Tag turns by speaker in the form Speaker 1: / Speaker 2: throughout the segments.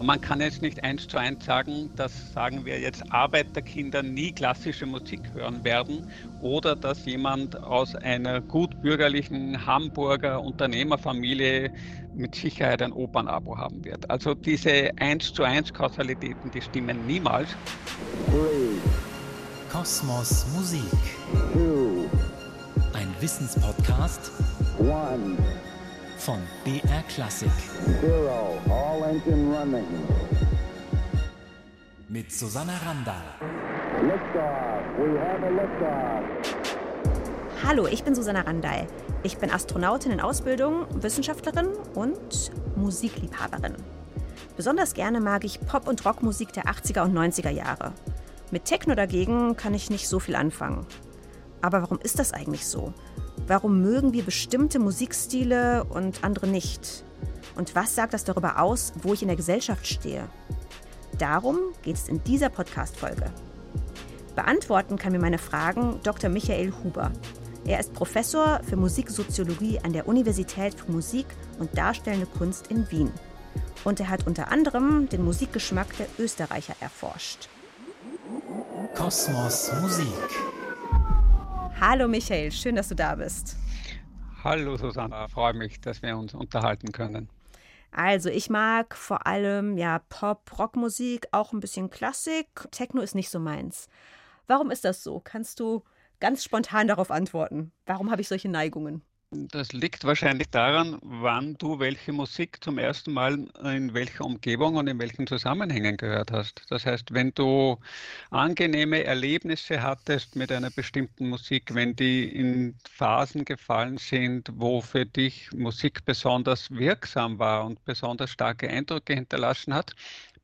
Speaker 1: Man kann jetzt nicht eins zu eins sagen, dass, sagen wir jetzt, Arbeiterkinder nie klassische Musik hören werden oder dass jemand aus einer gut bürgerlichen Hamburger Unternehmerfamilie mit Sicherheit ein Opernabo haben wird. Also diese eins zu eins Kausalitäten, die stimmen niemals.
Speaker 2: Kosmos Musik. Ein Wissenspodcast. One von BR Classic. Zero, all engine running. Mit Susanna Randall. Liftoff, we have a liftoff.
Speaker 3: Hallo, ich bin Susanna Randall. Ich bin Astronautin in Ausbildung, Wissenschaftlerin und Musikliebhaberin. Besonders gerne mag ich Pop- und Rockmusik der 80er und 90er Jahre. Mit Techno dagegen kann ich nicht so viel anfangen. Aber warum ist das eigentlich so? Warum mögen wir bestimmte Musikstile und andere nicht? Und was sagt das darüber aus, wo ich in der Gesellschaft stehe? Darum geht es in dieser Podcast-Folge. Beantworten kann mir meine Fragen Dr. Michael Huber. Er ist Professor für Musiksoziologie an der Universität für Musik und Darstellende Kunst in Wien. Und er hat unter anderem den Musikgeschmack der Österreicher erforscht.
Speaker 2: Kosmos Musik.
Speaker 3: Hallo Michael, schön, dass du da bist.
Speaker 1: Hallo Susanna, freue mich, dass wir uns unterhalten können.
Speaker 3: Also ich mag vor allem ja Pop, Rockmusik, auch ein bisschen Klassik. Techno ist nicht so meins. Warum ist das so? Kannst du ganz spontan darauf antworten? Warum habe ich solche Neigungen?
Speaker 1: Das liegt wahrscheinlich daran, wann du welche Musik zum ersten Mal in welcher Umgebung und in welchen Zusammenhängen gehört hast. Das heißt, wenn du angenehme Erlebnisse hattest mit einer bestimmten Musik, wenn die in Phasen gefallen sind, wo für dich Musik besonders wirksam war und besonders starke Eindrücke hinterlassen hat,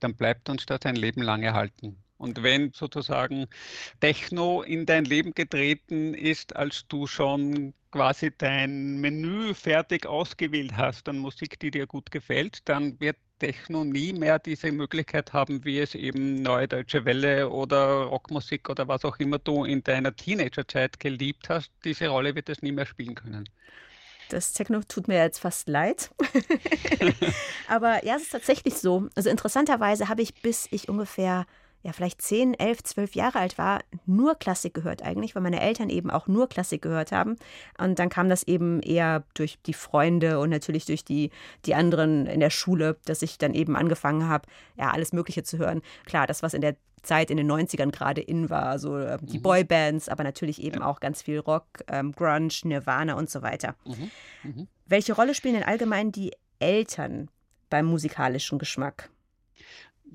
Speaker 1: dann bleibt uns das ein Leben lang erhalten. Und wenn sozusagen Techno in dein Leben getreten ist, als du schon quasi dein Menü fertig ausgewählt hast an Musik, die dir gut gefällt, dann wird Techno nie mehr diese Möglichkeit haben, wie es eben Neue Deutsche Welle oder Rockmusik oder was auch immer du in deiner Teenagerzeit geliebt hast. Diese Rolle wird es nie mehr spielen können.
Speaker 3: Das Techno tut mir jetzt fast leid. Aber ja, es ist tatsächlich so. Also interessanterweise habe ich bis ich ungefähr ja, vielleicht 10, 11, 12 Jahre alt war, nur Klassik gehört eigentlich, weil meine Eltern eben auch nur Klassik gehört haben. Und dann kam das eben eher durch die Freunde und natürlich durch die, die anderen in der Schule, dass ich dann eben angefangen habe, ja, alles Mögliche zu hören. Klar, das, was in der Zeit in den 90ern gerade in war, also äh, die mhm. Boybands, aber natürlich eben ja. auch ganz viel Rock, ähm, Grunge, Nirvana und so weiter. Mhm. Mhm. Welche Rolle spielen denn allgemein die Eltern beim musikalischen Geschmack?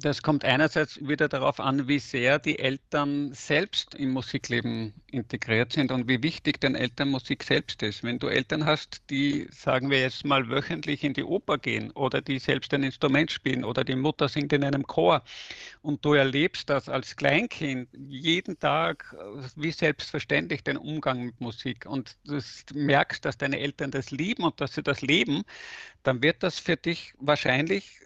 Speaker 1: Das kommt einerseits wieder darauf an, wie sehr die Eltern selbst im Musikleben integriert sind und wie wichtig den Eltern Musik selbst ist. Wenn du Eltern hast, die, sagen wir jetzt mal, wöchentlich in die Oper gehen oder die selbst ein Instrument spielen oder die Mutter singt in einem Chor und du erlebst das als Kleinkind jeden Tag wie selbstverständlich den Umgang mit Musik und du merkst, dass deine Eltern das lieben und dass sie das leben, dann wird das für dich wahrscheinlich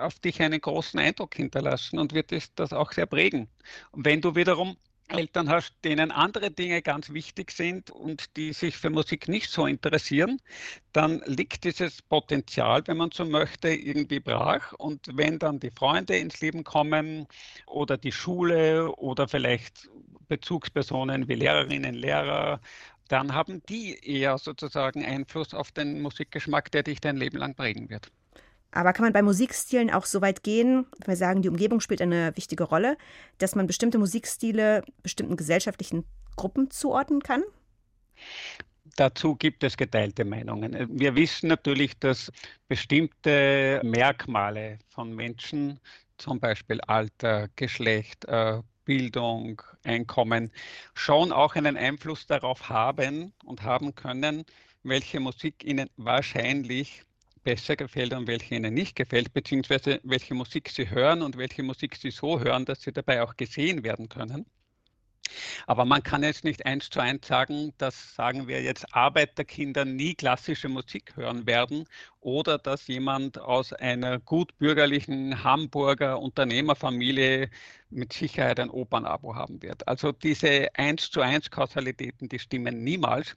Speaker 1: auf dich einen großen Eindruck hinterlassen und wird dich das auch sehr prägen. Und wenn du wiederum Eltern hast, denen andere Dinge ganz wichtig sind und die sich für Musik nicht so interessieren, dann liegt dieses Potenzial, wenn man so möchte, irgendwie brach. Und wenn dann die Freunde ins Leben kommen oder die Schule oder vielleicht Bezugspersonen wie Lehrerinnen, Lehrer, dann haben die eher sozusagen Einfluss auf den Musikgeschmack, der dich dein Leben lang prägen wird.
Speaker 3: Aber kann man bei Musikstilen auch so weit gehen, wenn wir sagen, die Umgebung spielt eine wichtige Rolle, dass man bestimmte Musikstile bestimmten gesellschaftlichen Gruppen zuordnen kann?
Speaker 1: Dazu gibt es geteilte Meinungen. Wir wissen natürlich, dass bestimmte Merkmale von Menschen, zum Beispiel Alter, Geschlecht, äh, Bildung, Einkommen, schon auch einen Einfluss darauf haben und haben können, welche Musik ihnen wahrscheinlich besser gefällt und welche ihnen nicht gefällt, beziehungsweise welche Musik sie hören und welche Musik sie so hören, dass sie dabei auch gesehen werden können. Aber man kann jetzt nicht eins zu eins sagen, dass, sagen wir jetzt, Arbeiterkinder nie klassische Musik hören werden oder dass jemand aus einer gut bürgerlichen Hamburger Unternehmerfamilie mit Sicherheit ein Opernabo haben wird. Also diese eins zu eins Kausalitäten, die stimmen niemals.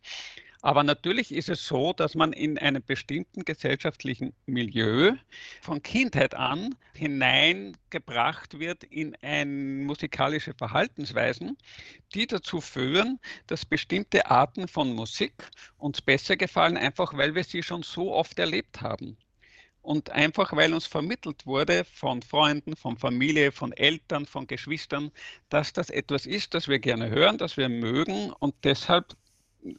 Speaker 1: Aber natürlich ist es so, dass man in einem bestimmten gesellschaftlichen Milieu von Kindheit an hineingebracht wird in ein musikalische Verhaltensweisen, die dazu führen, dass bestimmte Arten von Musik uns besser gefallen, einfach weil wir sie schon so oft erlebt haben. Und einfach weil uns vermittelt wurde von Freunden, von Familie, von Eltern, von Geschwistern, dass das etwas ist, das wir gerne hören, das wir mögen und deshalb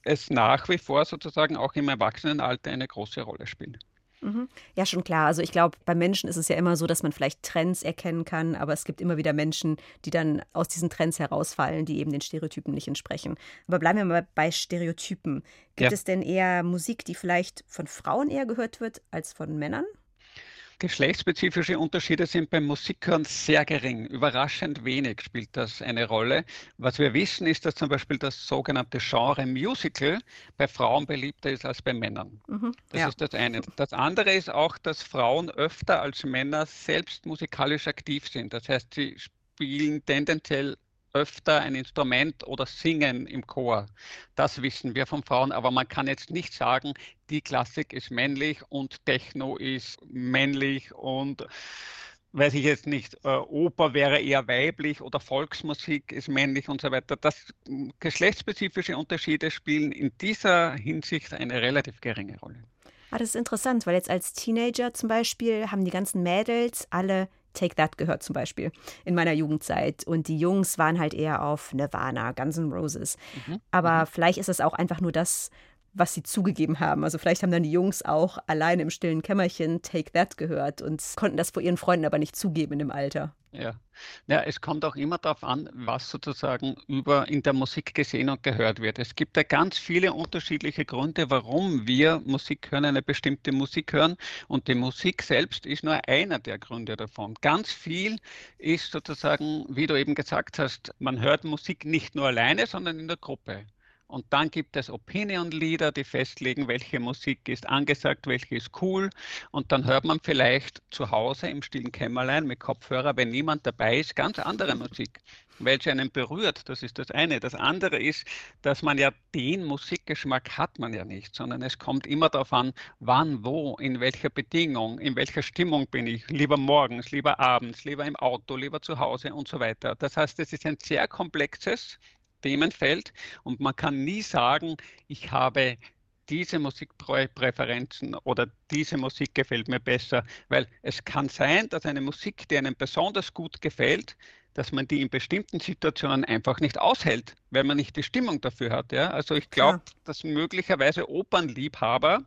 Speaker 1: es nach wie vor sozusagen auch im Erwachsenenalter eine große Rolle spielt.
Speaker 3: Mhm. Ja, schon klar. Also ich glaube, bei Menschen ist es ja immer so, dass man vielleicht Trends erkennen kann, aber es gibt immer wieder Menschen, die dann aus diesen Trends herausfallen, die eben den Stereotypen nicht entsprechen. Aber bleiben wir mal bei Stereotypen. Gibt ja. es denn eher Musik, die vielleicht von Frauen eher gehört wird als von Männern?
Speaker 1: Geschlechtsspezifische Unterschiede sind beim Musikhören sehr gering. Überraschend wenig spielt das eine Rolle. Was wir wissen, ist, dass zum Beispiel das sogenannte Genre Musical bei Frauen beliebter ist als bei Männern. Mhm, das ja. ist das eine. Das andere ist auch, dass Frauen öfter als Männer selbst musikalisch aktiv sind. Das heißt, sie spielen tendenziell öfter ein Instrument oder singen im Chor. Das wissen wir von Frauen, aber man kann jetzt nicht sagen, die Klassik ist männlich und Techno ist männlich und weiß ich jetzt nicht, äh, Oper wäre eher weiblich oder Volksmusik ist männlich und so weiter. Das geschlechtsspezifische Unterschiede spielen in dieser Hinsicht eine relativ geringe Rolle.
Speaker 3: Ah, das ist interessant, weil jetzt als Teenager zum Beispiel haben die ganzen Mädels alle Take That gehört zum Beispiel in meiner Jugendzeit. Und die Jungs waren halt eher auf Nirvana, Guns N' Roses. Mhm. Aber mhm. vielleicht ist es auch einfach nur das, was sie zugegeben haben. Also vielleicht haben dann die Jungs auch allein im stillen Kämmerchen Take That gehört und konnten das vor ihren Freunden aber nicht zugeben dem Alter.
Speaker 1: Ja. ja, es kommt auch immer darauf an, was sozusagen über in der Musik gesehen und gehört wird. Es gibt ja ganz viele unterschiedliche Gründe, warum wir Musik hören, eine bestimmte Musik hören. Und die Musik selbst ist nur einer der Gründe davon. Ganz viel ist sozusagen, wie du eben gesagt hast, man hört Musik nicht nur alleine, sondern in der Gruppe. Und dann gibt es Opinion-Leader, die festlegen, welche Musik ist angesagt, welche ist cool. Und dann hört man vielleicht zu Hause im stillen Kämmerlein mit Kopfhörer, wenn niemand dabei ist, ganz andere Musik, welche einen berührt. Das ist das eine. Das andere ist, dass man ja den Musikgeschmack hat man ja nicht, sondern es kommt immer darauf an, wann, wo, in welcher Bedingung, in welcher Stimmung bin ich. Lieber morgens, lieber abends, lieber im Auto, lieber zu Hause und so weiter. Das heißt, es ist ein sehr komplexes Themenfeld und man kann nie sagen, ich habe diese Musikpräferenzen oder diese Musik gefällt mir besser, weil es kann sein, dass eine Musik, die einem besonders gut gefällt, dass man die in bestimmten Situationen einfach nicht aushält, weil man nicht die Stimmung dafür hat. Ja? Also ich glaube, ja. dass möglicherweise Opernliebhaber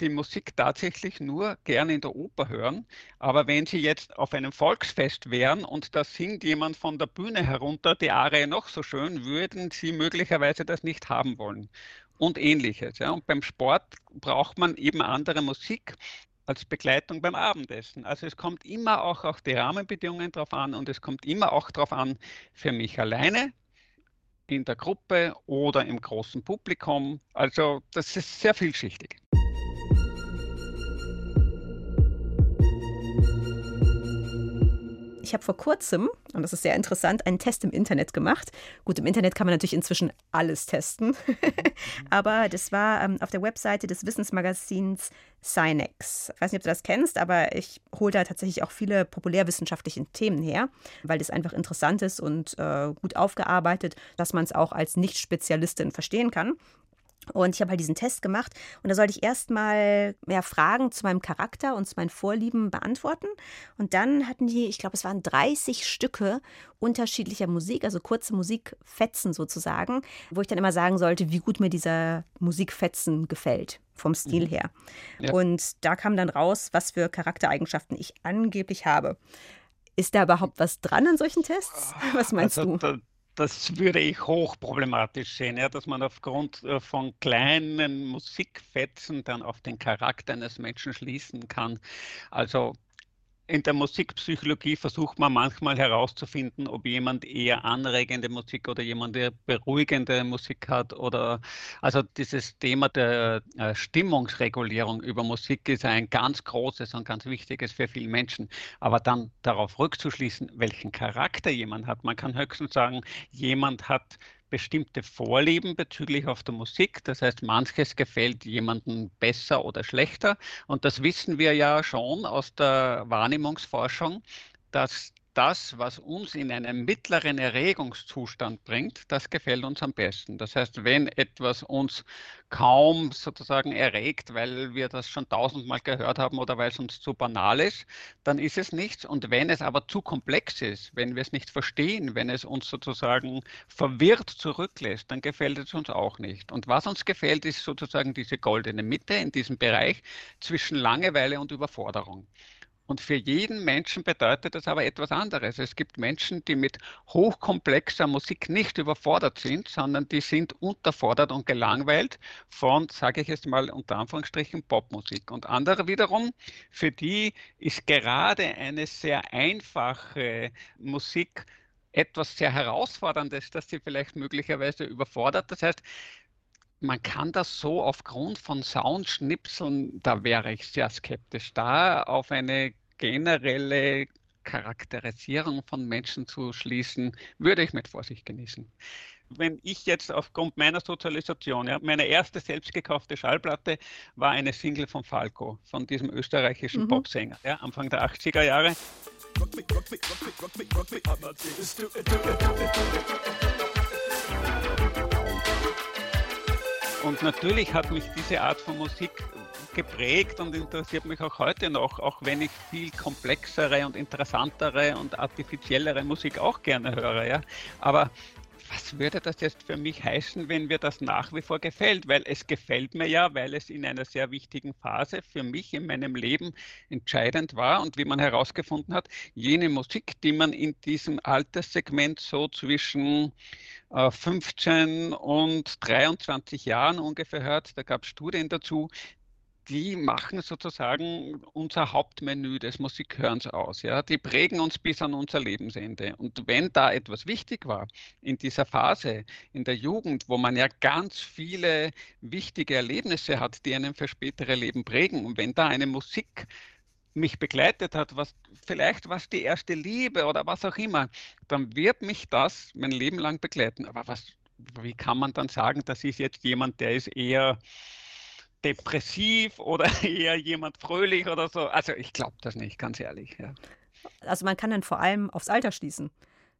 Speaker 1: die Musik tatsächlich nur gerne in der Oper hören. Aber wenn Sie jetzt auf einem Volksfest wären und da singt jemand von der Bühne herunter die Arie noch so schön, würden Sie möglicherweise das nicht haben wollen. Und ähnliches. Ja. Und beim Sport braucht man eben andere Musik als Begleitung beim Abendessen. Also es kommt immer auch auf die Rahmenbedingungen drauf an und es kommt immer auch drauf an, für mich alleine, in der Gruppe oder im großen Publikum. Also das ist sehr vielschichtig.
Speaker 3: Ich habe vor kurzem, und das ist sehr interessant, einen Test im Internet gemacht. Gut, im Internet kann man natürlich inzwischen alles testen, aber das war ähm, auf der Webseite des Wissensmagazins Synex. Ich weiß nicht, ob du das kennst, aber ich hole da tatsächlich auch viele populärwissenschaftliche Themen her, weil das einfach interessant ist und äh, gut aufgearbeitet, dass man es auch als Nicht-Spezialistin verstehen kann. Und ich habe halt diesen Test gemacht und da sollte ich erstmal mehr Fragen zu meinem Charakter und zu meinen Vorlieben beantworten. Und dann hatten die, ich glaube, es waren 30 Stücke unterschiedlicher Musik, also kurze Musikfetzen sozusagen, wo ich dann immer sagen sollte, wie gut mir dieser Musikfetzen gefällt, vom Stil mhm. her. Ja. Und da kam dann raus, was für Charaktereigenschaften ich angeblich habe. Ist da überhaupt was dran an solchen Tests? Was meinst also, du?
Speaker 1: Das würde ich hochproblematisch sehen, ja, dass man aufgrund äh, von kleinen Musikfetzen dann auf den Charakter eines Menschen schließen kann. Also in der Musikpsychologie versucht man manchmal herauszufinden, ob jemand eher anregende Musik oder jemand eher beruhigende Musik hat oder also dieses Thema der äh, Stimmungsregulierung über Musik ist ein ganz großes und ganz wichtiges für viele Menschen. Aber dann darauf rückzuschließen, welchen Charakter jemand hat. Man kann höchstens sagen, jemand hat bestimmte Vorlieben bezüglich auf der Musik. Das heißt, manches gefällt jemandem besser oder schlechter. Und das wissen wir ja schon aus der Wahrnehmungsforschung, dass das, was uns in einen mittleren Erregungszustand bringt, das gefällt uns am besten. Das heißt, wenn etwas uns kaum sozusagen erregt, weil wir das schon tausendmal gehört haben oder weil es uns zu banal ist, dann ist es nichts. Und wenn es aber zu komplex ist, wenn wir es nicht verstehen, wenn es uns sozusagen verwirrt zurücklässt, dann gefällt es uns auch nicht. Und was uns gefällt, ist sozusagen diese goldene Mitte in diesem Bereich zwischen Langeweile und Überforderung. Und für jeden Menschen bedeutet das aber etwas anderes. Es gibt Menschen, die mit hochkomplexer Musik nicht überfordert sind, sondern die sind unterfordert und gelangweilt von, sage ich jetzt mal unter Anführungsstrichen, Popmusik. Und andere wiederum, für die ist gerade eine sehr einfache Musik etwas sehr Herausforderndes, das sie vielleicht möglicherweise überfordert. Das heißt, man kann das so aufgrund von Soundschnipseln, da wäre ich sehr skeptisch, da auf eine generelle Charakterisierung von Menschen zu schließen, würde ich mit Vorsicht genießen. Wenn ich jetzt aufgrund meiner Sozialisation, ja, meine erste selbst gekaufte Schallplatte war eine Single von Falco, von diesem österreichischen mhm. Popsänger, ja, Anfang der 80er Jahre. Und natürlich hat mich diese Art von Musik geprägt und interessiert mich auch heute noch, auch wenn ich viel komplexere und interessantere und artifiziellere Musik auch gerne höre. Ja. Aber was würde das jetzt für mich heißen, wenn mir das nach wie vor gefällt? Weil es gefällt mir ja, weil es in einer sehr wichtigen Phase für mich in meinem Leben entscheidend war und wie man herausgefunden hat, jene Musik, die man in diesem Alterssegment so zwischen 15 äh, und 23 Jahren ungefähr hört, da gab es Studien dazu, die machen sozusagen unser Hauptmenü des Musikhörens aus. Ja? Die prägen uns bis an unser Lebensende. Und wenn da etwas wichtig war in dieser Phase, in der Jugend, wo man ja ganz viele wichtige Erlebnisse hat, die einen für spätere Leben prägen, und wenn da eine Musik mich begleitet hat, was vielleicht was die erste Liebe oder was auch immer, dann wird mich das mein Leben lang begleiten. Aber was, wie kann man dann sagen, das ist jetzt jemand, der ist eher depressiv oder eher jemand fröhlich oder so. Also ich glaube das nicht, ganz ehrlich. Ja.
Speaker 3: Also man kann dann vor allem aufs Alter schließen.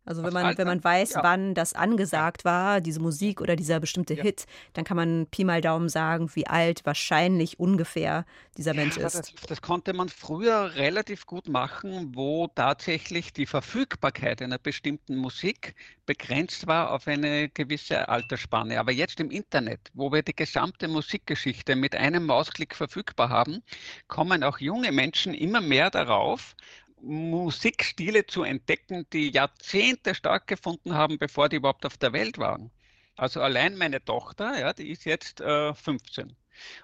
Speaker 3: Also wenn man, wenn man weiß, ja. wann das angesagt war, diese Musik oder dieser bestimmte ja. Hit, dann kann man Pi mal Daumen sagen, wie alt wahrscheinlich ungefähr dieser Mensch ist.
Speaker 1: Das, das, konnte man früher relativ gut machen, wo tatsächlich die Verfügbarkeit einer bestimmten Musik begrenzt war auf eine gewisse Altersspanne. Aber jetzt im Internet, wo wir die gesamte Musikgeschichte mit einem Mausklick verfügbar haben, kommen auch junge Menschen immer mehr darauf, Musikstile zu entdecken, die Jahrzehnte stattgefunden haben, bevor die überhaupt auf der Welt waren. Also allein meine Tochter, ja, die ist jetzt äh, 15.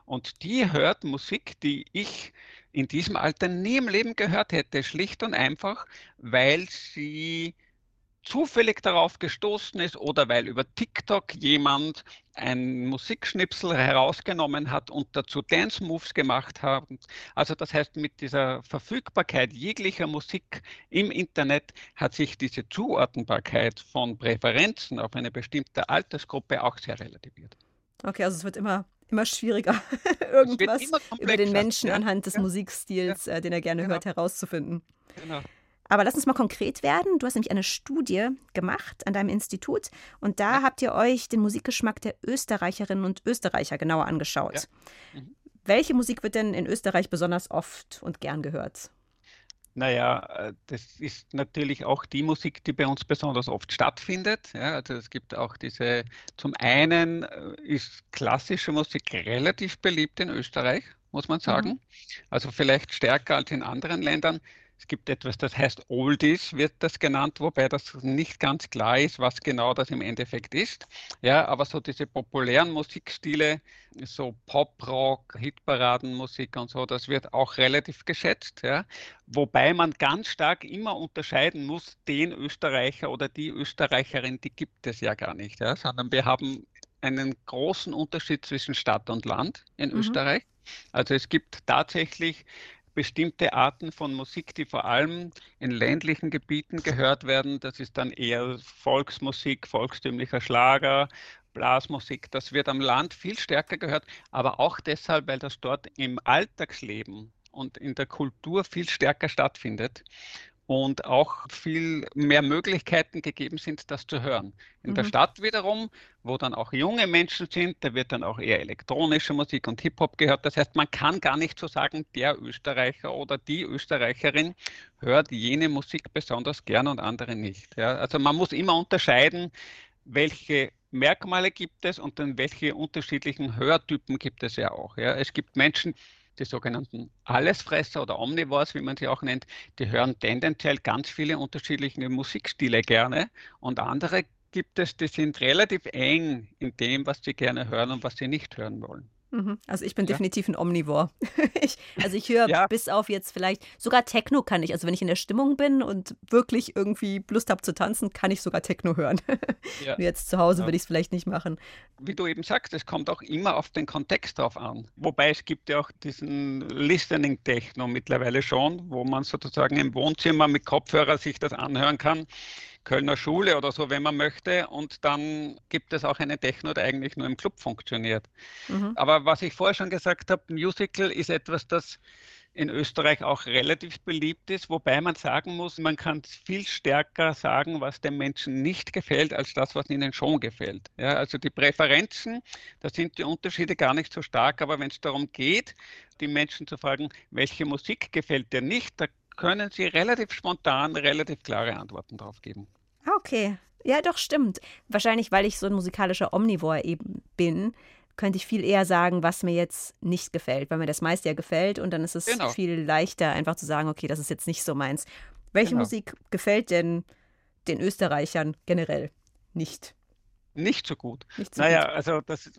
Speaker 1: Und die hört Musik, die ich in diesem Alter nie im Leben gehört hätte, schlicht und einfach, weil sie zufällig darauf gestoßen ist oder weil über TikTok jemand ein Musikschnipsel herausgenommen hat und dazu Dance Moves gemacht hat. Also das heißt, mit dieser Verfügbarkeit jeglicher Musik im Internet hat sich diese Zuordnbarkeit von Präferenzen auf eine bestimmte Altersgruppe auch sehr relativiert.
Speaker 3: Okay, also es wird immer immer schwieriger, irgendwas über den Menschen anhand des ja, Musikstils, äh, den er gerne genau. hört, herauszufinden. Genau. Aber lass uns mal konkret werden. Du hast nämlich eine Studie gemacht an deinem Institut und da ja. habt ihr euch den Musikgeschmack der Österreicherinnen und Österreicher genauer angeschaut. Ja. Mhm. Welche Musik wird denn in Österreich besonders oft und gern gehört?
Speaker 1: Naja, äh, das ist natürlich auch die Musik, die bei uns besonders oft stattfindet. Ja, also es gibt auch diese, zum einen äh, ist klassische Musik relativ beliebt in Österreich, muss man sagen. Mhm. Also vielleicht stärker als in anderen Ländern. Es gibt etwas, das heißt Oldies, wird das genannt, wobei das nicht ganz klar ist, was genau das im Endeffekt ist. Ja, aber so diese populären Musikstile, so Pop-Rock, Hitparadenmusik und so, das wird auch relativ geschätzt. Ja. Wobei man ganz stark immer unterscheiden muss, den Österreicher oder die Österreicherin, die gibt es ja gar nicht, ja, sondern wir haben einen großen Unterschied zwischen Stadt und Land in mhm. Österreich. Also es gibt tatsächlich bestimmte Arten von Musik, die vor allem in ländlichen Gebieten gehört werden. Das ist dann eher Volksmusik, volkstümlicher Schlager, Blasmusik. Das wird am Land viel stärker gehört, aber auch deshalb, weil das dort im Alltagsleben und in der Kultur viel stärker stattfindet und auch viel mehr Möglichkeiten gegeben sind, das zu hören. In mhm. der Stadt wiederum, wo dann auch junge Menschen sind, da wird dann auch eher elektronische Musik und Hip-Hop gehört. Das heißt, man kann gar nicht so sagen, der Österreicher oder die Österreicherin hört jene Musik besonders gern und andere nicht. Ja, also man muss immer unterscheiden, welche Merkmale gibt es und dann welche unterschiedlichen Hörtypen gibt es ja auch. Ja. Es gibt Menschen, die sogenannten Allesfresser oder Omnivores, wie man sie auch nennt, die hören tendenziell ganz viele unterschiedliche Musikstile gerne und andere gibt es, die sind relativ eng in dem, was sie gerne hören und was sie nicht hören wollen.
Speaker 3: Mhm. Also ich bin ja. definitiv ein Omnivore. ich, also ich höre ja. bis auf jetzt vielleicht, sogar Techno kann ich. Also wenn ich in der Stimmung bin und wirklich irgendwie Lust habe zu tanzen, kann ich sogar Techno hören. ja. Jetzt zu Hause würde ich es vielleicht nicht machen.
Speaker 1: Wie du eben sagst, es kommt auch immer auf den Kontext drauf an. Wobei es gibt ja auch diesen Listening Techno mittlerweile schon, wo man sozusagen im Wohnzimmer mit Kopfhörer sich das anhören kann. Kölner Schule oder so, wenn man möchte. Und dann gibt es auch eine Techno, die eigentlich nur im Club funktioniert. Mhm. Aber was ich vorher schon gesagt habe, Musical ist etwas, das in Österreich auch relativ beliebt ist, wobei man sagen muss, man kann viel stärker sagen, was den Menschen nicht gefällt, als das, was ihnen schon gefällt. Ja, also die Präferenzen, da sind die Unterschiede gar nicht so stark, aber wenn es darum geht, die Menschen zu fragen, welche Musik gefällt dir nicht, da können sie relativ spontan relativ klare Antworten darauf geben.
Speaker 3: Ah, okay. Ja, doch, stimmt. Wahrscheinlich, weil ich so ein musikalischer Omnivore eben bin, könnte ich viel eher sagen, was mir jetzt nicht gefällt, weil mir das meiste ja gefällt und dann ist es genau. viel leichter, einfach zu sagen, okay, das ist jetzt nicht so meins. Welche genau. Musik gefällt denn den Österreichern generell nicht?
Speaker 1: Nicht so gut. Nicht so naja, gut. also das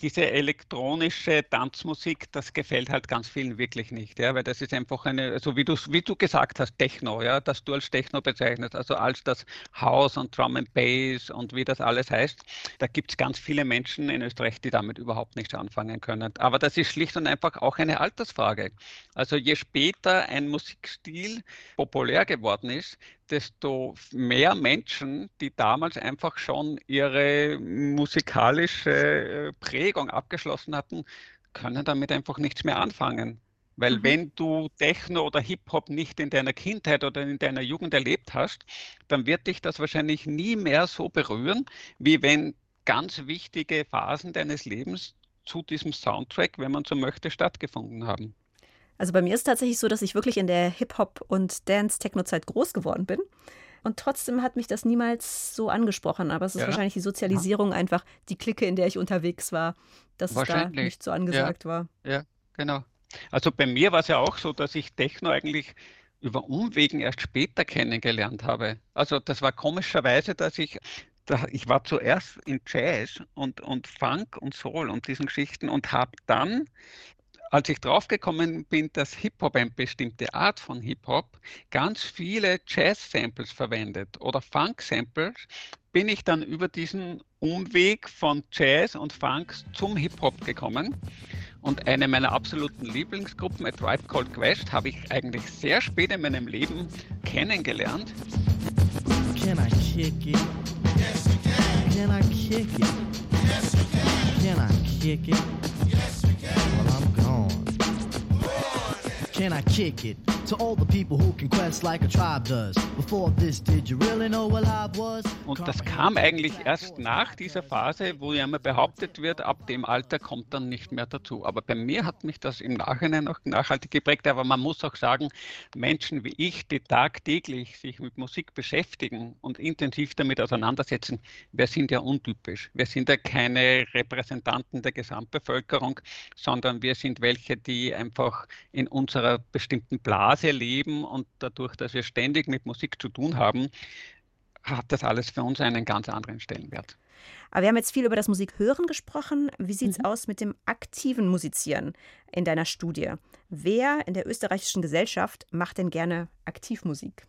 Speaker 1: diese elektronische Tanzmusik, das gefällt halt ganz vielen wirklich nicht, ja, weil das ist einfach eine, so also wie du, wie du gesagt hast, Techno, ja, das du als Techno bezeichnest, also als das House und Drum and Bass und wie das alles heißt, da gibt es ganz viele Menschen in Österreich, die damit überhaupt nichts anfangen können. Aber das ist schlicht und einfach auch eine Altersfrage. Also je später ein Musikstil populär geworden ist, desto mehr Menschen, die damals einfach schon ihre musikalische äh, Prägung abgeschlossen hatten, können damit einfach nichts mehr anfangen. Weil mhm. wenn du Techno oder Hip-Hop nicht in deiner Kindheit oder in deiner Jugend erlebt hast, dann wird dich das wahrscheinlich nie mehr so berühren, wie wenn ganz wichtige Phasen deines Lebens zu diesem Soundtrack, wenn man so möchte, stattgefunden haben.
Speaker 3: Also bei mir ist es tatsächlich so, dass ich wirklich in der Hip-Hop- und Dance-Techno-Zeit groß geworden bin. Und trotzdem hat mich das niemals so angesprochen. Aber es ist ja. wahrscheinlich die Sozialisierung ja. einfach, die Clique, in der ich unterwegs war, dass es da nicht so angesagt
Speaker 1: ja.
Speaker 3: war.
Speaker 1: Ja, genau. Also bei mir war es ja auch so, dass ich Techno eigentlich über Umwegen erst später kennengelernt habe. Also das war komischerweise, dass ich ich war zuerst in Jazz und, und Funk und Soul und diesen Geschichten und habe dann als ich draufgekommen bin, dass Hip-Hop eine bestimmte Art von Hip-Hop ganz viele Jazz-Samples verwendet oder Funk-Samples, bin ich dann über diesen Umweg von Jazz und Funk zum Hip-Hop gekommen. Und eine meiner absoluten Lieblingsgruppen, A Tribe Called Quest, habe ich eigentlich sehr spät in meinem Leben kennengelernt. Can I kick it? Yes, you can. Can I kick it? Yes, you can. Can I kick it? Yes, you can. Well, I'm Can I kick it? To all the people who can quest like a tribe does. Before this, did you really know what I was? Und das kam eigentlich erst nach dieser Phase, wo ja immer behauptet wird, ab dem Alter kommt dann nicht mehr dazu. Aber bei mir hat mich das im Nachhinein auch nachhaltig geprägt. Aber man muss auch sagen, Menschen wie ich, die tagtäglich sich mit Musik beschäftigen und intensiv damit auseinandersetzen, wir sind ja untypisch. Wir sind ja keine Repräsentanten der Gesamtbevölkerung, sondern wir sind welche, die einfach in unserer bestimmten Blase leben und dadurch, dass wir ständig mit Musik zu tun haben, hat das alles für uns einen ganz anderen Stellenwert.
Speaker 3: Aber wir haben jetzt viel über das Musikhören gesprochen. Wie sieht es mhm. aus mit dem aktiven Musizieren in deiner Studie? Wer in der österreichischen Gesellschaft macht denn gerne Aktivmusik?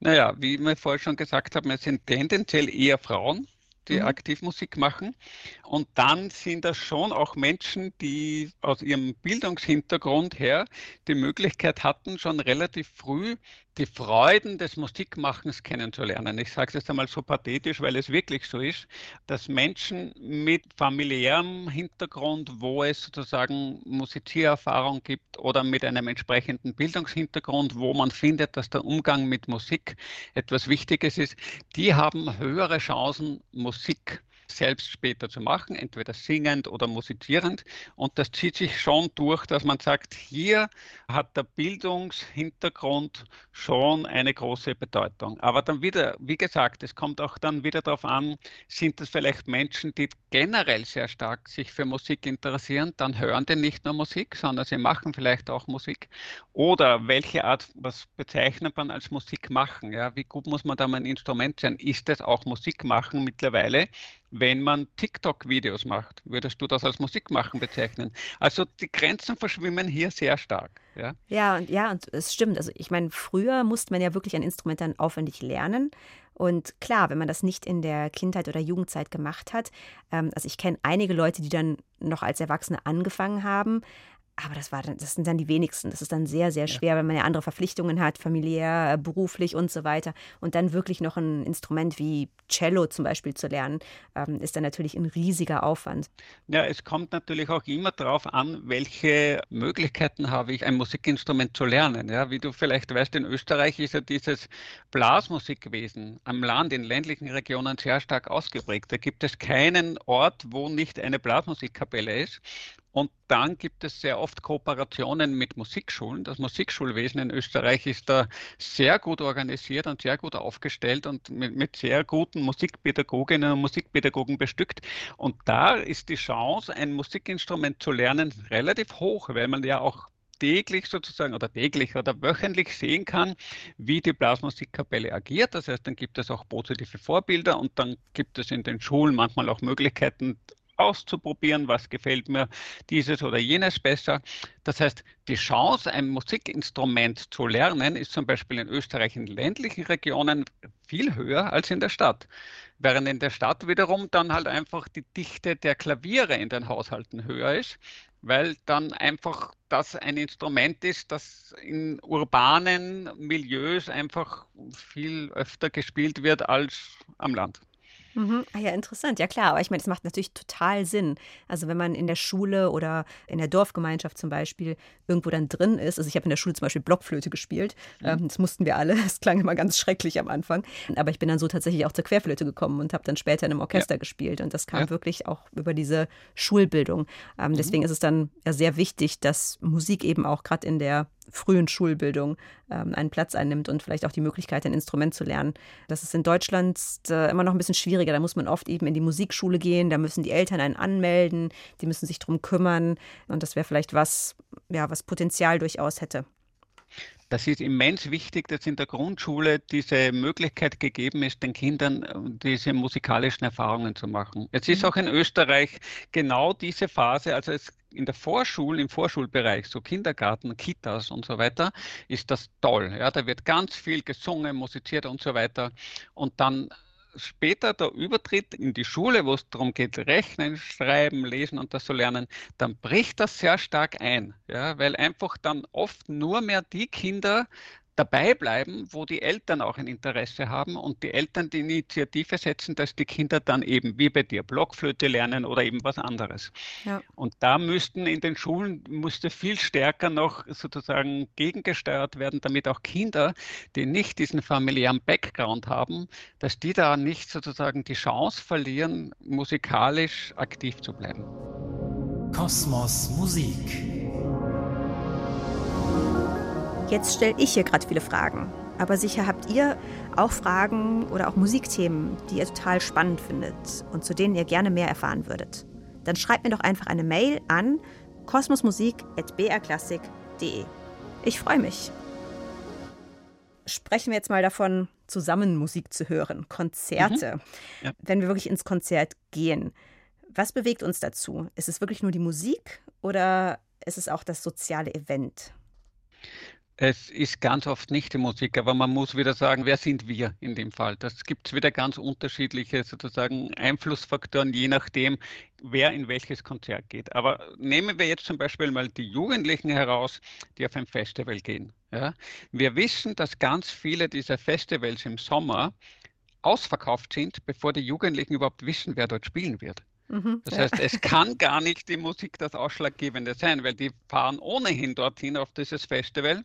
Speaker 1: Naja, wie wir vorher schon gesagt haben, es sind tendenziell eher Frauen, die mhm. aktiv Musik machen. Und dann sind das schon auch Menschen, die aus ihrem Bildungshintergrund her die Möglichkeit hatten, schon relativ früh die Freuden des Musikmachens kennenzulernen. Ich sage es jetzt einmal so pathetisch, weil es wirklich so ist, dass Menschen mit familiärem Hintergrund, wo es sozusagen Musiziererfahrung gibt oder mit einem entsprechenden Bildungshintergrund, wo man findet, dass der Umgang mit Musik etwas Wichtiges ist, die haben höhere Chancen, Musik selbst später zu machen, entweder singend oder musizierend. Und das zieht sich schon durch, dass man sagt, hier hat der Bildungshintergrund schon eine große Bedeutung. Aber dann wieder, wie gesagt, es kommt auch dann wieder darauf an, sind es vielleicht Menschen, die generell sehr stark sich für Musik interessieren, dann hören die nicht nur Musik, sondern sie machen vielleicht auch Musik. Oder welche Art, was bezeichnet man als Musik machen? Ja, wie gut muss man da mal ein Instrument sein? Ist es auch Musik machen mittlerweile? Wenn man TikTok-Videos macht. Würdest du das als Musikmachen bezeichnen? Also die Grenzen verschwimmen hier sehr stark. Ja,
Speaker 3: ja und ja, und es stimmt. Also ich meine, früher musste man ja wirklich ein Instrument dann aufwendig lernen. Und klar, wenn man das nicht in der Kindheit oder Jugendzeit gemacht hat, ähm, also ich kenne einige Leute, die dann noch als Erwachsene angefangen haben, aber das, war dann, das sind dann die wenigsten. Das ist dann sehr, sehr schwer, ja. wenn man ja andere Verpflichtungen hat, familiär, äh, beruflich und so weiter. Und dann wirklich noch ein Instrument wie Cello zum Beispiel zu lernen, ähm, ist dann natürlich ein riesiger Aufwand.
Speaker 1: Ja, es kommt natürlich auch immer darauf an, welche Möglichkeiten habe ich, ein Musikinstrument zu lernen. Ja, wie du vielleicht weißt, in Österreich ist ja dieses Blasmusikwesen am Land, in ländlichen Regionen sehr stark ausgeprägt. Da gibt es keinen Ort, wo nicht eine Blasmusikkapelle ist. Und dann gibt es sehr oft Kooperationen mit Musikschulen. Das Musikschulwesen in Österreich ist da sehr gut organisiert und sehr gut aufgestellt und mit, mit sehr guten Musikpädagoginnen und Musikpädagogen bestückt. Und da ist die Chance, ein Musikinstrument zu lernen, relativ hoch, weil man ja auch täglich sozusagen oder täglich oder wöchentlich sehen kann, wie die Blasmusikkapelle agiert. Das heißt, dann gibt es auch positive Vorbilder und dann gibt es in den Schulen manchmal auch Möglichkeiten, auszuprobieren, was gefällt mir dieses oder jenes besser. Das heißt, die Chance, ein Musikinstrument zu lernen, ist zum Beispiel in Österreich in ländlichen Regionen viel höher als in der Stadt. Während in der Stadt wiederum dann halt einfach die Dichte der Klaviere in den Haushalten höher ist, weil dann einfach das ein Instrument ist, das in urbanen Milieus einfach viel öfter gespielt wird als am Land.
Speaker 3: Mhm. Ah ja, interessant. Ja klar, aber ich meine, es macht natürlich total Sinn. Also wenn man in der Schule oder in der Dorfgemeinschaft zum Beispiel irgendwo dann drin ist. Also ich habe in der Schule zum Beispiel Blockflöte gespielt. Mhm. Ähm, das mussten wir alle. Das klang immer ganz schrecklich am Anfang. Aber ich bin dann so tatsächlich auch zur Querflöte gekommen und habe dann später in einem Orchester ja. gespielt. Und das kam ja. wirklich auch über diese Schulbildung. Ähm, mhm. Deswegen ist es dann ja sehr wichtig, dass Musik eben auch gerade in der frühen Schulbildung ähm, einen Platz einnimmt und vielleicht auch die Möglichkeit, ein Instrument zu lernen. Das ist in Deutschland äh, immer noch ein bisschen schwieriger. Da muss man oft eben in die Musikschule gehen, da müssen die Eltern einen anmelden, die müssen sich darum kümmern. Und das wäre vielleicht was, ja, was Potenzial durchaus hätte.
Speaker 1: Das ist immens wichtig, dass in der Grundschule diese Möglichkeit gegeben ist, den Kindern äh, diese musikalischen Erfahrungen zu machen. Es ist mhm. auch in Österreich genau diese Phase, also es in der Vorschule, im Vorschulbereich, so Kindergarten, Kitas und so weiter, ist das toll. Ja, da wird ganz viel gesungen, musiziert und so weiter. Und dann später der Übertritt in die Schule, wo es darum geht, rechnen, schreiben, lesen und das zu lernen, dann bricht das sehr stark ein, ja, weil einfach dann oft nur mehr die Kinder dabei bleiben, wo die Eltern auch ein Interesse haben und die Eltern die Initiative setzen, dass die Kinder dann eben wie bei dir Blockflöte lernen oder eben was anderes. Ja. Und da müssten in den Schulen musste viel stärker noch sozusagen gegengesteuert werden, damit auch Kinder, die nicht diesen familiären Background haben, dass die da nicht sozusagen die Chance verlieren, musikalisch aktiv zu bleiben.
Speaker 2: Kosmos Musik.
Speaker 3: Jetzt stelle ich hier gerade viele Fragen. Aber sicher habt ihr auch Fragen oder auch Musikthemen, die ihr total spannend findet und zu denen ihr gerne mehr erfahren würdet. Dann schreibt mir doch einfach eine Mail an kosmosmusik.brklassik.de. Ich freue mich. Sprechen wir jetzt mal davon, zusammen Musik zu hören, Konzerte. Mhm. Ja. Wenn wir wirklich ins Konzert gehen, was bewegt uns dazu? Ist es wirklich nur die Musik oder ist es auch das soziale Event?
Speaker 1: Es ist ganz oft nicht die Musik, aber man muss wieder sagen, wer sind wir in dem Fall? Das gibt es wieder ganz unterschiedliche sozusagen Einflussfaktoren, je nachdem, wer in welches Konzert geht. Aber nehmen wir jetzt zum Beispiel mal die Jugendlichen heraus, die auf ein Festival gehen. Ja? Wir wissen, dass ganz viele dieser Festivals im Sommer ausverkauft sind, bevor die Jugendlichen überhaupt wissen, wer dort spielen wird. Mhm, das heißt, es kann gar nicht die Musik das Ausschlaggebende sein, weil die fahren ohnehin dorthin auf dieses Festival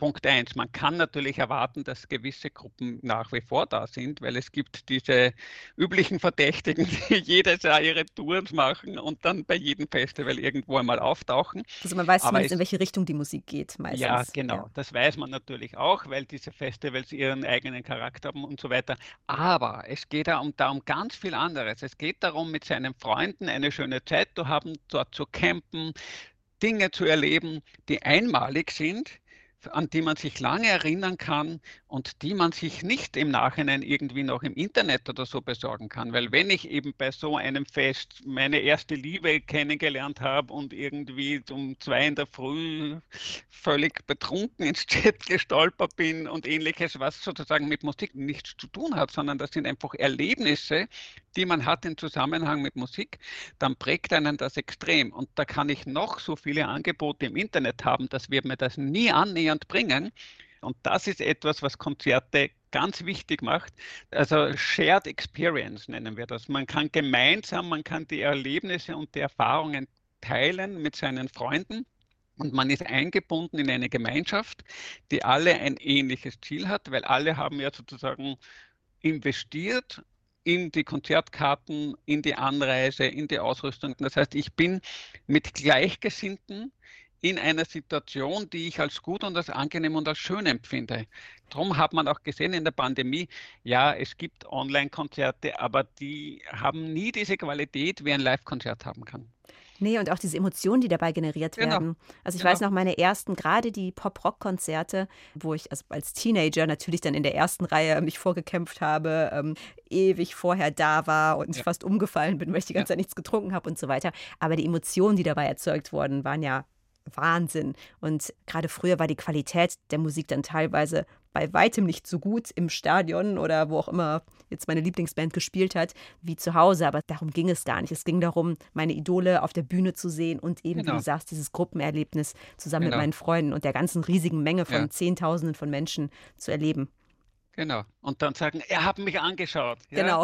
Speaker 1: Punkt eins, man kann natürlich erwarten, dass gewisse Gruppen nach wie vor da sind, weil es gibt diese üblichen Verdächtigen, die jedes Jahr ihre Tours machen und dann bei jedem Festival irgendwo einmal auftauchen.
Speaker 3: Also man weiß zumindest, in welche Richtung die Musik geht meistens.
Speaker 1: Ja, genau. Ja. Das weiß man natürlich auch, weil diese Festivals ihren eigenen Charakter haben und so weiter. Aber es geht da um, da um ganz viel anderes. Es geht darum, mit seinen Freunden eine schöne Zeit zu haben, dort zu campen, Dinge zu erleben, die einmalig sind an die man sich lange erinnern kann und die man sich nicht im Nachhinein irgendwie noch im Internet oder so besorgen kann. Weil wenn ich eben bei so einem Fest meine erste Liebe kennengelernt habe und irgendwie um zwei in der Früh völlig betrunken ins Chat gestolpert bin und ähnliches, was sozusagen mit Musik nichts zu tun hat, sondern das sind einfach Erlebnisse, die man hat im Zusammenhang mit Musik, dann prägt einen das extrem. Und da kann ich noch so viele Angebote im Internet haben, das wird mir das nie annähernd bringen. Und das ist etwas, was Konzerte ganz wichtig macht. Also Shared Experience nennen wir das. Man kann gemeinsam, man kann die Erlebnisse und die Erfahrungen teilen mit seinen Freunden. Und man ist eingebunden in eine Gemeinschaft, die alle ein ähnliches Ziel hat, weil alle haben ja sozusagen investiert in die Konzertkarten, in die Anreise, in die Ausrüstung. Das heißt, ich bin mit Gleichgesinnten in einer Situation, die ich als gut und als angenehm und als schön empfinde. Darum hat man auch gesehen in der Pandemie, ja, es gibt Online-Konzerte, aber die haben nie diese Qualität, wie ein Live-Konzert haben kann.
Speaker 3: Nee, und auch diese Emotionen, die dabei generiert genau. werden. Also ich genau. weiß noch, meine ersten, gerade die Pop-Rock-Konzerte, wo ich also als Teenager natürlich dann in der ersten Reihe mich vorgekämpft habe, ähm, ewig vorher da war und ja. fast umgefallen bin, weil ich die ganze ja. Zeit nichts getrunken habe und so weiter. Aber die Emotionen, die dabei erzeugt wurden, waren ja Wahnsinn. Und gerade früher war die Qualität der Musik dann teilweise bei weitem nicht so gut im Stadion oder wo auch immer jetzt meine Lieblingsband gespielt hat, wie zu Hause. Aber darum ging es gar nicht. Es ging darum, meine Idole auf der Bühne zu sehen und eben, genau. wie du sagst, dieses Gruppenerlebnis zusammen genau. mit meinen Freunden und der ganzen riesigen Menge von ja. Zehntausenden von Menschen zu erleben.
Speaker 1: Genau. Und dann sagen, er hat mich angeschaut. Ja?
Speaker 3: Genau.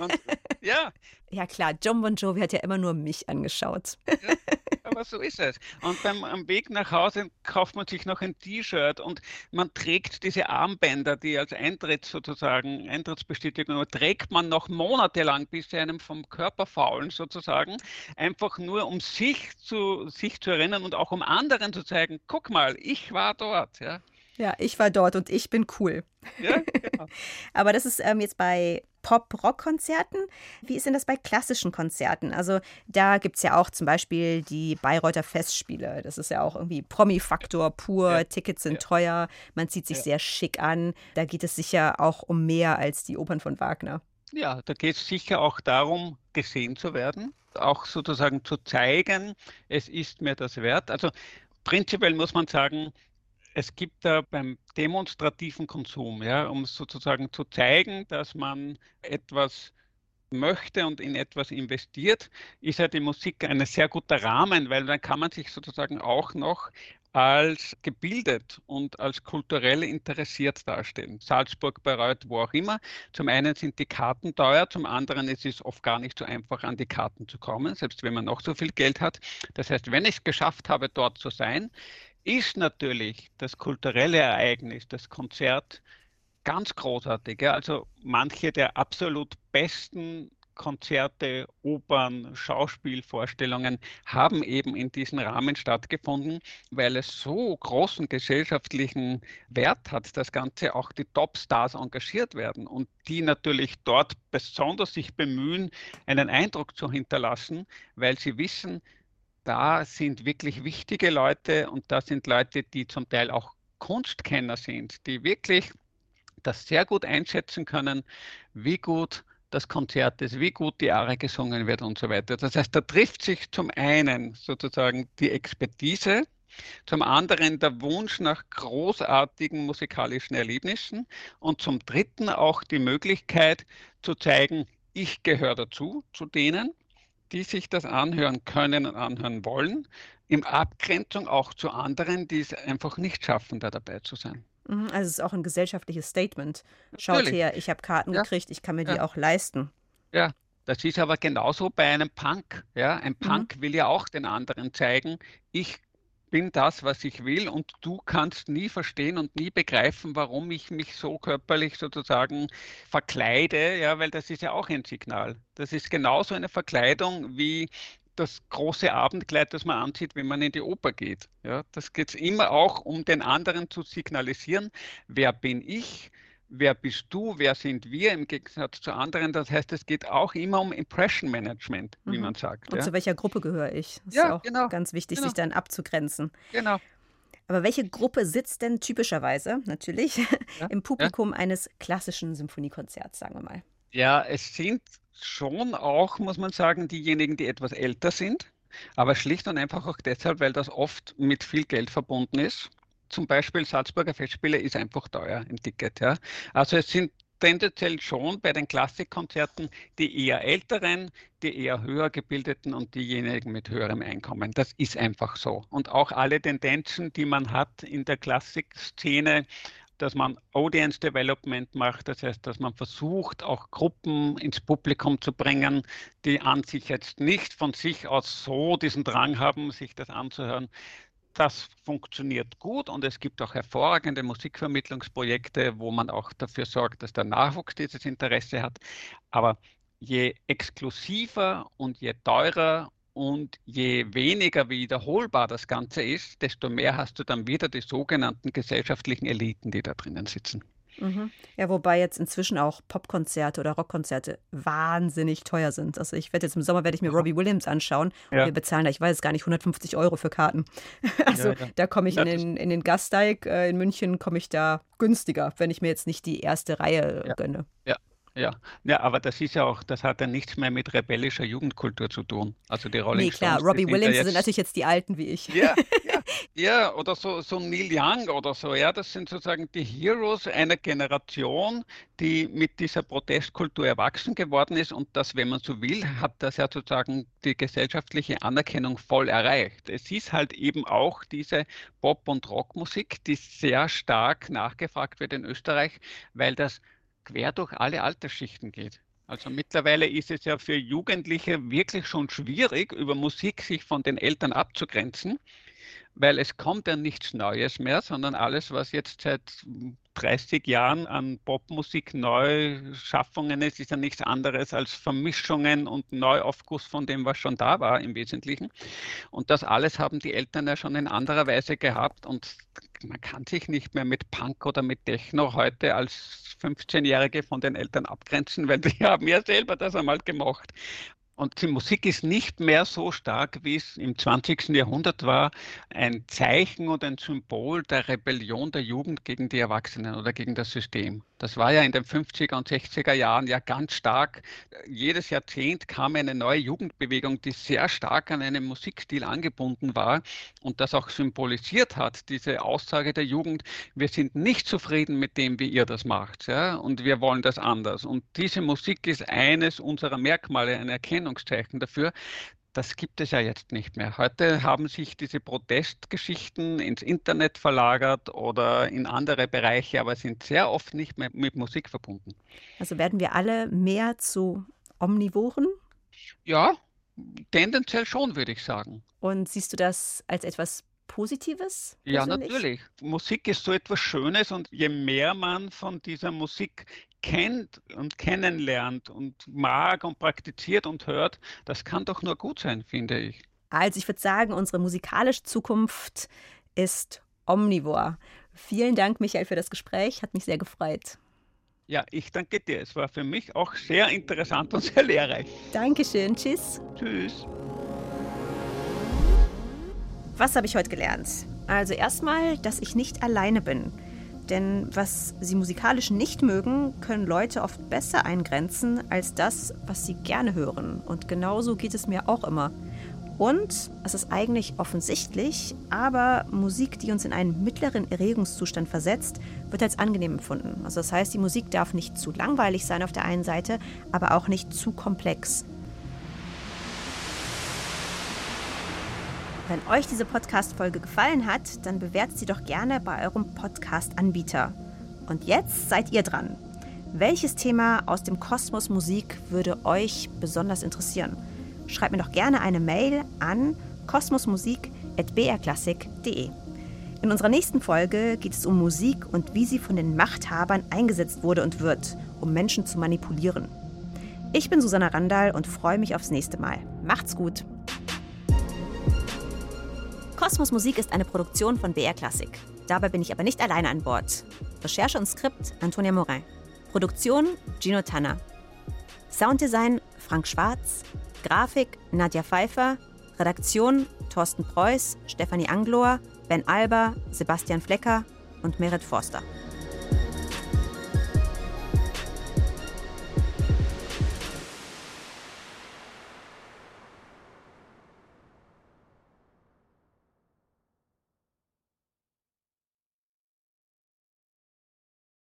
Speaker 1: Und, ja.
Speaker 3: Ja klar, John Bon Jovi hat ja immer nur mich angeschaut. Ja,
Speaker 1: aber so ist es. Und beim am Weg nach Hause kauft man sich noch ein T-Shirt und man trägt diese Armbänder, die als Eintritt sozusagen, Eintrittsbestätigung, trägt man noch monatelang, bis sie einem vom Körper faulen sozusagen, einfach nur um sich zu, sich zu erinnern und auch um anderen zu zeigen, guck mal, ich war dort. Ja.
Speaker 3: Ja, ich war dort und ich bin cool. Ja, genau. Aber das ist ähm, jetzt bei Pop-Rock-Konzerten. Wie ist denn das bei klassischen Konzerten? Also da gibt es ja auch zum Beispiel die Bayreuther Festspiele. Das ist ja auch irgendwie Promi-Faktor pur. Ja. Tickets sind ja. teuer. Man zieht sich ja. sehr schick an. Da geht es sicher auch um mehr als die Opern von Wagner.
Speaker 1: Ja, da geht es sicher auch darum, gesehen zu werden, auch sozusagen zu zeigen, es ist mir das wert. Also prinzipiell muss man sagen, es gibt da beim demonstrativen Konsum, ja, um sozusagen zu zeigen, dass man etwas möchte und in etwas investiert, ist ja die Musik ein sehr guter Rahmen, weil dann kann man sich sozusagen auch noch als gebildet und als kulturell interessiert darstellen. Salzburg, Bayreuth, wo auch immer. Zum einen sind die Karten teuer, zum anderen ist es oft gar nicht so einfach, an die Karten zu kommen, selbst wenn man noch so viel Geld hat. Das heißt, wenn ich es geschafft habe, dort zu sein, ist natürlich das kulturelle Ereignis, das Konzert, ganz großartig. Ja? Also manche der absolut besten Konzerte, Opern, Schauspielvorstellungen haben eben in diesem Rahmen stattgefunden, weil es so großen gesellschaftlichen Wert hat, dass Ganze auch die Topstars engagiert werden und die natürlich dort besonders sich bemühen, einen Eindruck zu hinterlassen, weil sie wissen, da sind wirklich wichtige Leute und da sind Leute, die zum Teil auch Kunstkenner sind, die wirklich das sehr gut einschätzen können, wie gut das Konzert ist, wie gut die Arie gesungen wird und so weiter. Das heißt, da trifft sich zum einen sozusagen die Expertise zum anderen der Wunsch nach großartigen musikalischen Erlebnissen und zum dritten auch die Möglichkeit zu zeigen, ich gehöre dazu, zu denen, die sich das anhören können und anhören wollen, in Abgrenzung auch zu anderen, die es einfach nicht schaffen, da dabei zu sein.
Speaker 3: Mhm, also es ist auch ein gesellschaftliches Statement. Schaut Natürlich. her, ich habe Karten ja. gekriegt, ich kann mir ja. die auch leisten.
Speaker 1: Ja, das ist aber genauso bei einem Punk. Ja? Ein mhm. Punk mhm. will ja auch den anderen zeigen, ich bin das, was ich will und du kannst nie verstehen und nie begreifen, warum ich mich so körperlich sozusagen verkleide, ja, weil das ist ja auch ein Signal. Das ist genauso eine Verkleidung wie das große Abendkleid, das man anzieht, wenn man in die Oper geht. Ja, das geht immer auch um den anderen zu signalisieren, wer bin ich, wer bist du, wer sind wir im Gegensatz zu anderen. Das heißt, es geht auch immer um Impression Management, wie mhm. man sagt.
Speaker 3: Und ja? zu welcher Gruppe gehöre ich? Das ja, ist auch genau. ganz wichtig, genau. sich dann abzugrenzen.
Speaker 1: Genau.
Speaker 3: Aber welche Gruppe sitzt denn typischerweise, natürlich, ja, im Publikum ja. eines klassischen Symphoniekonzerts, sagen wir mal?
Speaker 1: Ja, es sind schon auch, muss man sagen, diejenigen, die etwas älter sind. Aber schlicht und einfach auch deshalb, weil das oft mit viel Geld verbunden ist zum Beispiel Salzburger Festspiele ist einfach teuer im Ticket. Ja. Also es sind tendenziell schon bei den Klassikkonzerten die eher älteren, die eher höher gebildeten und diejenigen mit höherem Einkommen. Das ist einfach so. Und auch alle Tendenzen, die man hat in der Klassikszene, dass man Audience Development macht, das heißt, dass man versucht, auch Gruppen ins Publikum zu bringen, die an sich jetzt nicht von sich aus so diesen Drang haben, sich das anzuhören, das funktioniert gut und es gibt auch hervorragende Musikvermittlungsprojekte, wo man auch dafür sorgt, dass der Nachwuchs dieses Interesse hat. Aber je exklusiver und je teurer und je weniger wiederholbar das Ganze ist, desto mehr hast du dann wieder die sogenannten gesellschaftlichen Eliten, die da drinnen sitzen.
Speaker 3: Mhm. Ja, wobei jetzt inzwischen auch Popkonzerte oder Rockkonzerte wahnsinnig teuer sind. Also ich werde jetzt im Sommer werde ich mir Robbie Williams anschauen. Ja. Wir bezahlen da, ich weiß gar nicht, 150 Euro für Karten. Also ja, ja. da komme ich in den, in den Gasteig äh, in München, komme ich da günstiger, wenn ich mir jetzt nicht die erste Reihe gönne.
Speaker 1: Ja, ja, ja, aber das ist ja auch, das hat ja nichts mehr mit rebellischer Jugendkultur zu tun. Also die Rolling Nee,
Speaker 3: klar,
Speaker 1: Stones,
Speaker 3: Robbie Williams sind natürlich jetzt die Alten wie ich.
Speaker 1: Ja, ja, ja oder so, so Neil Young oder so, ja, das sind sozusagen die Heroes einer Generation, die mit dieser Protestkultur erwachsen geworden ist und das, wenn man so will, hat das ja sozusagen die gesellschaftliche Anerkennung voll erreicht. Es ist halt eben auch diese Pop- und Rockmusik, die sehr stark nachgefragt wird in Österreich, weil das quer durch alle Altersschichten geht. Also mittlerweile ist es ja für Jugendliche wirklich schon schwierig, über Musik sich von den Eltern abzugrenzen, weil es kommt ja nichts Neues mehr, sondern alles, was jetzt seit 30 Jahren an Popmusik Neuschaffungen ist, ist ja nichts anderes als Vermischungen und Neuaufguss von dem, was schon da war im Wesentlichen. Und das alles haben die Eltern ja schon in anderer Weise gehabt und man kann sich nicht mehr mit Punk oder mit Techno heute als 15-Jährige von den Eltern abgrenzen, weil die haben ja selber das einmal gemacht. Und die Musik ist nicht mehr so stark, wie es im 20. Jahrhundert war, ein Zeichen und ein Symbol der Rebellion der Jugend gegen die Erwachsenen oder gegen das System. Das war ja in den 50er und 60er Jahren ja ganz stark. Jedes Jahrzehnt kam eine neue Jugendbewegung, die sehr stark an einen Musikstil angebunden war und das auch symbolisiert hat, diese Aussage der Jugend, wir sind nicht zufrieden mit dem, wie ihr das macht, ja, und wir wollen das anders. Und diese Musik ist eines unserer Merkmale, ein Erkennungszeichen dafür, das gibt es ja jetzt nicht mehr. Heute haben sich diese Protestgeschichten ins Internet verlagert oder in andere Bereiche, aber sind sehr oft nicht mehr mit Musik verbunden.
Speaker 3: Also werden wir alle mehr zu Omnivoren?
Speaker 1: Ja, tendenziell schon, würde ich sagen.
Speaker 3: Und siehst du das als etwas Positives?
Speaker 1: Persönlich? Ja, natürlich. Musik ist so etwas Schönes und je mehr man von dieser Musik kennt und kennenlernt und mag und praktiziert und hört, das kann doch nur gut sein, finde ich.
Speaker 3: Also ich würde sagen, unsere musikalische Zukunft ist omnivor. Vielen Dank, Michael, für das Gespräch. Hat mich sehr gefreut.
Speaker 1: Ja, ich danke dir. Es war für mich auch sehr interessant und sehr lehrreich.
Speaker 3: Dankeschön. Tschüss.
Speaker 1: Tschüss.
Speaker 3: Was habe ich heute gelernt? Also erstmal, dass ich nicht alleine bin. Denn was sie musikalisch nicht mögen, können Leute oft besser eingrenzen als das, was sie gerne hören. Und genauso geht es mir auch immer. Und es ist eigentlich offensichtlich, aber Musik, die uns in einen mittleren Erregungszustand versetzt, wird als angenehm empfunden. Also das heißt, die Musik darf nicht zu langweilig sein auf der einen Seite, aber auch nicht zu komplex. Wenn euch diese Podcast-Folge gefallen hat, dann bewertet sie doch gerne bei eurem Podcast-Anbieter. Und jetzt seid ihr dran. Welches Thema aus dem Kosmos Musik würde euch besonders interessieren? schreibt mir doch gerne eine Mail an kosmosmusik.brklassik.de. In unserer nächsten Folge geht es um Musik und wie sie von den Machthabern eingesetzt wurde und wird, um Menschen zu manipulieren. Ich bin Susanna Randall und freue mich aufs nächste Mal. Macht's gut! Kosmos Musik ist eine Produktion von BR Klassik. Dabei bin ich aber nicht alleine an Bord. Recherche und Skript Antonia Morin. Produktion Gino Tanner. Sounddesign Frank Schwarz. Grafik Nadja Pfeiffer, Redaktion Thorsten Preuß, Stefanie Anglohr, Ben Alber, Sebastian Flecker und Merit Forster.